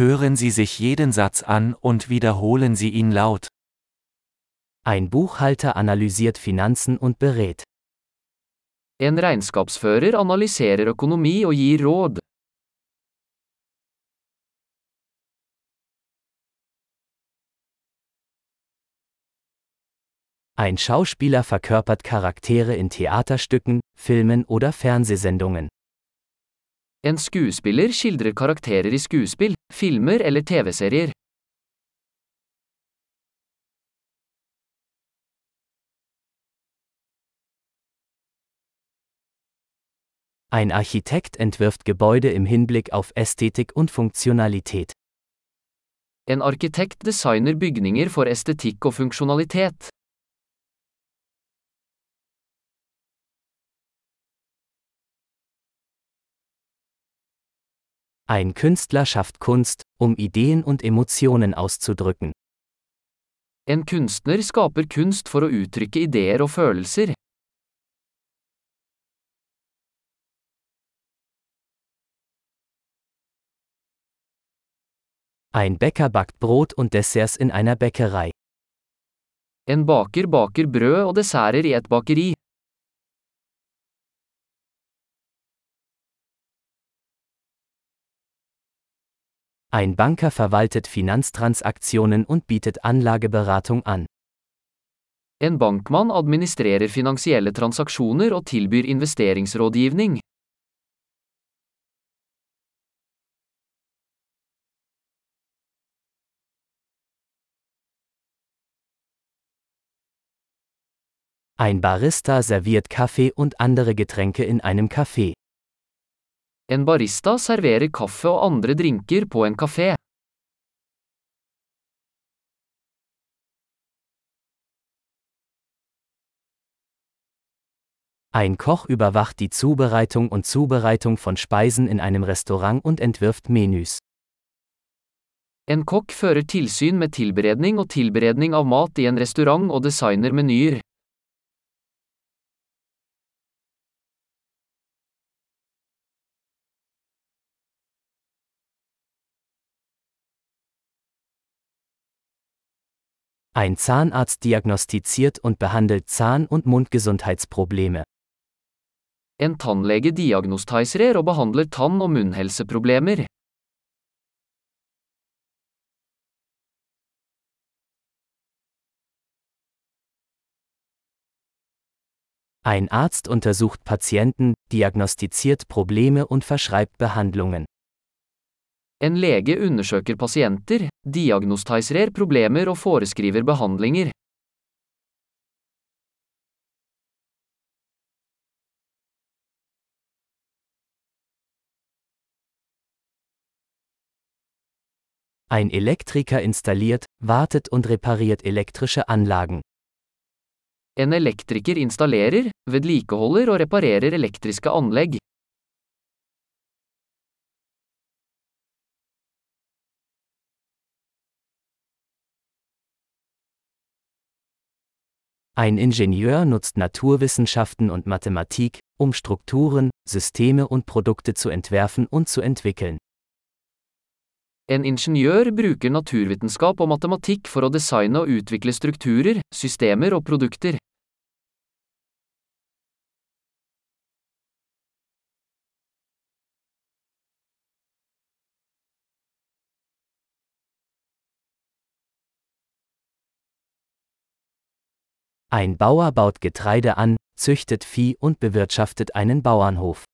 Hören Sie sich jeden Satz an und wiederholen Sie ihn laut. Ein Buchhalter analysiert Finanzen und berät. En regnskapsfører analyserer økonomi og gir råd. Ein Schauspieler verkörpert Charaktere in Theaterstücken, Filmen oder Fernsehsendungen. En skuespiller skildrer karakterer i skuespill, filmer eller TV-serier. Ein Architekt entwirft Gebäude im Hinblick auf Ästhetik und Funktionalität. En arkitekt designer bygninger for estetikk og funksjonalitet. Ein Künstler schafft Kunst, um Ideen und Emotionen auszudrücken. En kunstner skaper kunst for å uttrykke ideer og følelser. Ein Bäcker backt Brot und Desserts in einer Bäckerei. En baker baker brød og desserter i et bakeri. Ein Banker verwaltet Finanztransaktionen und bietet Anlageberatung an. En bankmann administrerer finansielle transaksjoner og tilbyr investeringsrådgivning. Ein Barista serviert Kaffee und andere Getränke in einem Café. En barista serverer kaffe og andre drinker på en kafé. Ein Koch überwacht die Zubereitung und Zubereitung von Speisen in einem Restaurant und entwirft Menüs. En kokk fører tilsyn med tilberedning og tilberedning av mat i en restaurant og designer menyer. Ein Zahnarzt diagnostiziert und behandelt Zahn- und Mundgesundheitsprobleme. En tannlege diagnostiserer og behandler tann- og munnhelseproblemer. Ein Arzt untersucht Patienten, diagnostiziert Probleme und verschreibt Behandlungen. En lege undersøker pasienter, diagnostiserer problemer og foreskriver behandlinger. Ein Elektriker installiert, wartet und repariert elektrische Anlagen. En elektriker installerer, vedlikeholder og reparerer elektriske anlegg. Ein Ingenieur nutzt Naturwissenschaften und Mathematik, um Strukturen, Systeme und Produkte zu entwerfen und zu entwickeln. En ingeniør bruker naturvitenskap og matematikk for å designe og utvikle strukturer, systemer og produkter. Ein Bauer baut Getreide an, züchtet Vieh und bewirtschaftet einen Bauernhof.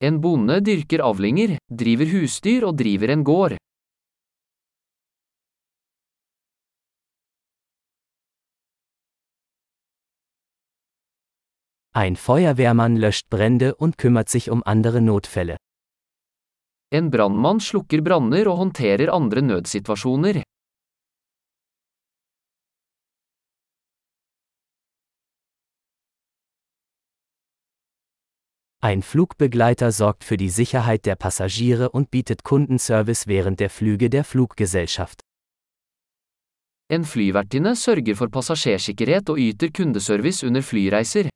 En bonde dyrker avlinger, driver husdyr og driver en gård. Ein Feuerwehrmann löscht Brände und kümmert sich um andere Notfälle. En brannmann slukker branner og håndterer andre nødsituasjoner. Ein Flugbegleiter sorgt für die Sicherheit der Passagiere und bietet Kundenservice während der Flüge der Fluggesellschaft. En flyvertinne sørger for passasjersikkerhet og yter kundeservice under flyreiser.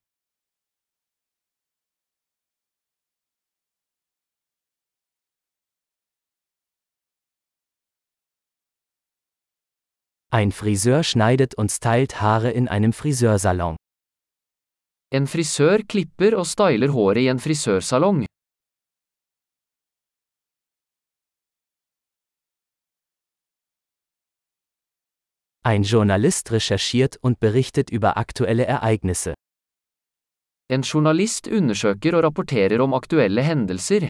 Ein Friseur schneidet und stylt Haare in einem Friseursalon. En frisør klipper og styler håret i en frisørsalong. Ein Journalist recherchiert und berichtet über aktuelle Ereignisse. En journalist undersøker og rapporterer om aktuelle hendelser.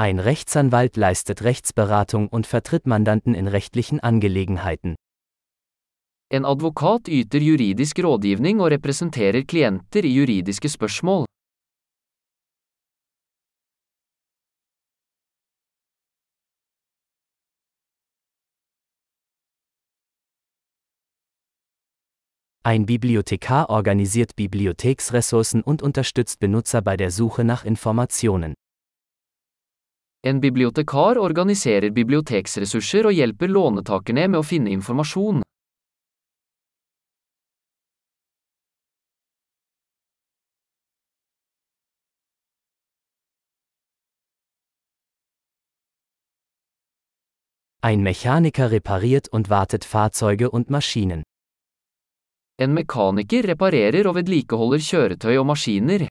Ein Rechtsanwalt leistet Rechtsberatung und vertritt Mandanten in rechtlichen Angelegenheiten. En advokat yter juridisk rådgivning og representerer klienter i juridiske spørsmål. Ein Bibliothekar organisiert Bibliotheksressourcen und unterstützt Benutzer bei der Suche nach Informationen. En bibliotekar organiserer biblioteksressurser og hjelper lånetakerne med å finne informasjon. Ein Mechaniker repariert und wartet Fahrzeuge und Maschinen. En mekaniker reparerer og vedlikeholder kjøretøy og maskiner.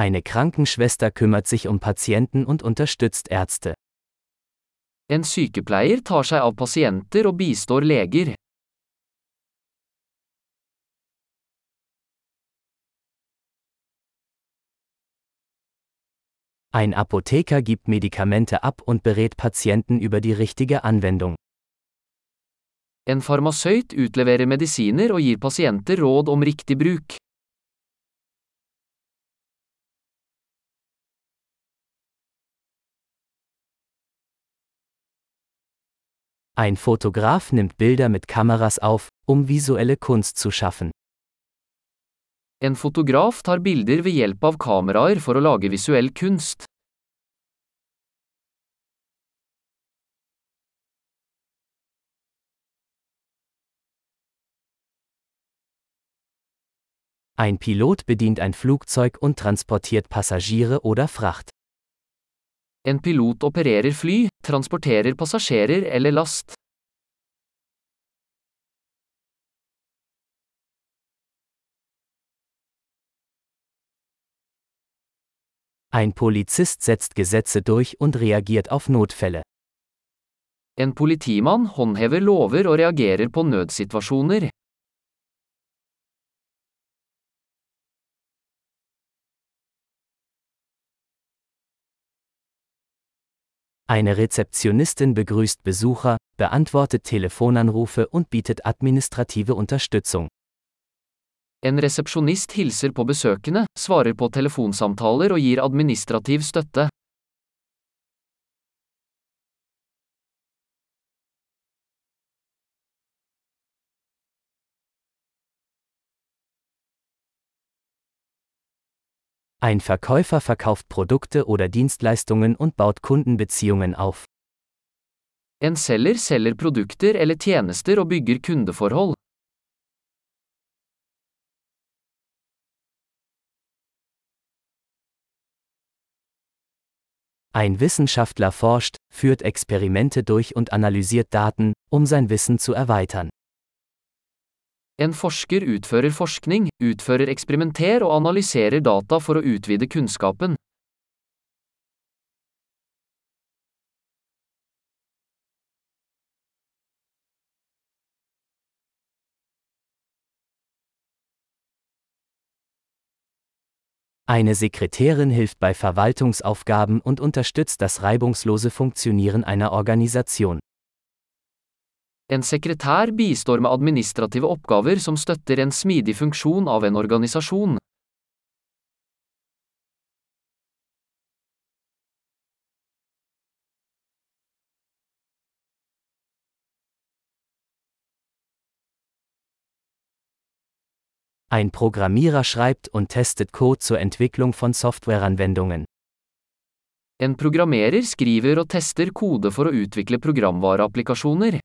Eine Krankenschwester kümmert sich um Patienten und unterstützt Ärzte. En sykepleier tar seg av pasienter og bistår leger. Ein Apotheker gibt Medikamente ab und berät Patienten über die richtige Anwendung. En farmasøyt utleverer medisiner og gir pasienter råd om riktig bruk. Ein Fotograf nimmt Bilder mit Kameras auf, um visuelle Kunst zu schaffen. En fotograf tar bilder ved hjelp av kameraer for å lage visuell kunst. Ein Pilot bedient ein Flugzeug und transportiert Passagiere oder Fracht. En pilot opererer fly, transporterer passasjerer eller last. Ein Polizist setzt Gesetze durch und reagiert auf Notfälle. En politimann håndhever lover og reagerer på nødsituasjoner. Eine Rezeptionistin begrüßt Besucher, beantwortet Telefonanrufe und bietet administrative Unterstützung. En resepsjonist hilser på besøkende, svarer på telefonsamtaler og gir administrativ støtte. Ein Verkäufer verkauft Produkte oder Dienstleistungen und baut Kundenbeziehungen auf. En selger selger produkter eller tjenester og bygger kundeforhold. Ein Wissenschaftler forscht, führt Experimente durch und analysiert Daten, um sein Wissen zu erweitern. En forsker utfører forskning, utfører eksperimenter og analyserer data for å utvide kunnskapen. Eine Sekretärin hilft bei Verwaltungsaufgaben und unterstützt das reibungslose Funktionieren einer Organisation. En sekretær bistår med administrative oppgaver som støtter en smidig funksjon av en organisasjon. Ein Programmierer schreibt und testet Code zur Entwicklung von Softwareanwendungen. En programmerer skriver og tester kode for å utvikle programvareapplikasjoner.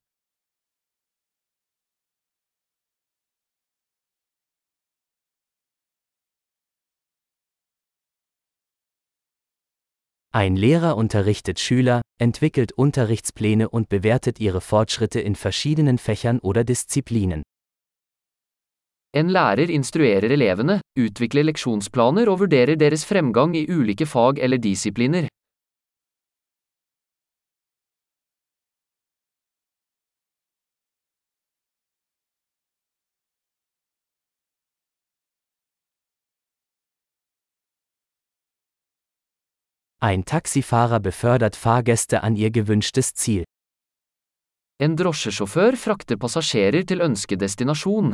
Ein Lehrer unterrichtet Schüler, entwickelt Unterrichtspläne und bewertet ihre Fortschritte in verschiedenen Fächern oder Disziplinen. En lærer instruerer elevene, utvikler leksjonsplaner og vurderer deres fremgang i ulike fag eller disipliner. Ein Taxifahrer befördert Fahrgäste an ihr gewünschtes Ziel. En drosjesjåfør frakter passasjerer til ønskedestinasjon.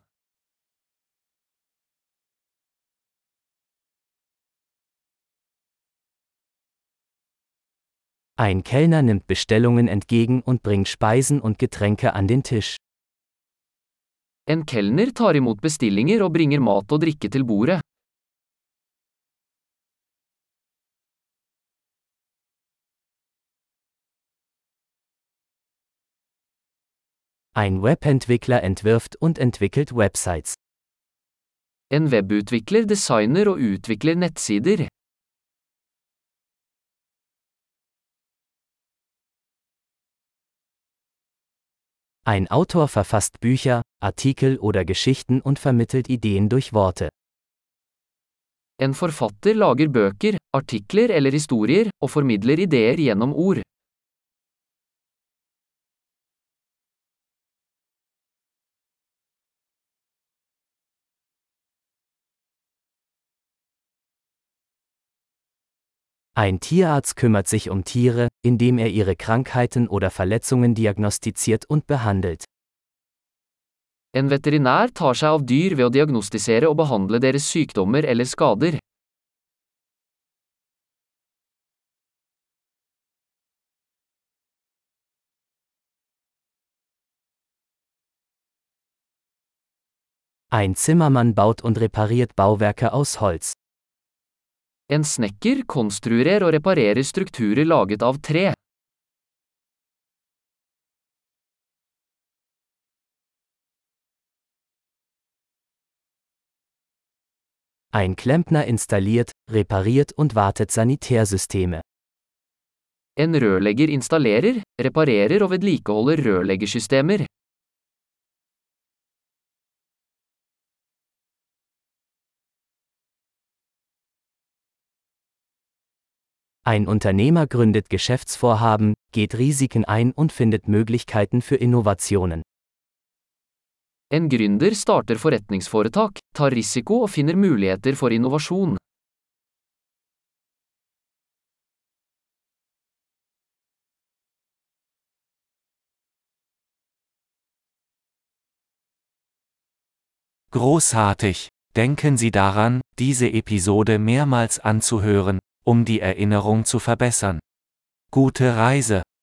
Ein Kellner nimmt Bestellungen entgegen und bringt Speisen und Getränke an den Tisch. En kelner tar imot bestillinger og bringer mat og drikke til bordet. Ein Webentwickler entwirft und entwickelt Websites. En webutvikler designer og utvikler nettsider. Ein Autor verfasst Bücher, Artikel oder Geschichten und vermittelt Ideen durch Worte. En forfatter lager bøker, artikler eller historier, og formidler ideer gjennom ord. Ein Tierarzt kümmert sich um Tiere, indem er ihre Krankheiten oder Verletzungen diagnostiziert und behandelt. En veterinær tar seg av dyr ved å diagnostisere og behandle deres sykdommer eller skader. Ein Zimmermann baut und repariert Bauwerke aus Holz. En snekker konstruerer og reparerer strukturer laget av tre. Ein Klempner installiert, repariert und wartet Sanitärsysteme. En rørlegger installerer, reparerer og vedlikeholder rørleggersystemer. Ein Unternehmer gründet Geschäftsvorhaben, geht Risiken ein und findet Möglichkeiten für Innovationen. En gründer starter forretningsforetak, tar risiko og finner muligheter for innovasjon. Großartig! Denken Sie daran, diese Episode mehrmals anzuhören, um die Erinnerung zu verbessern. Gute Reise!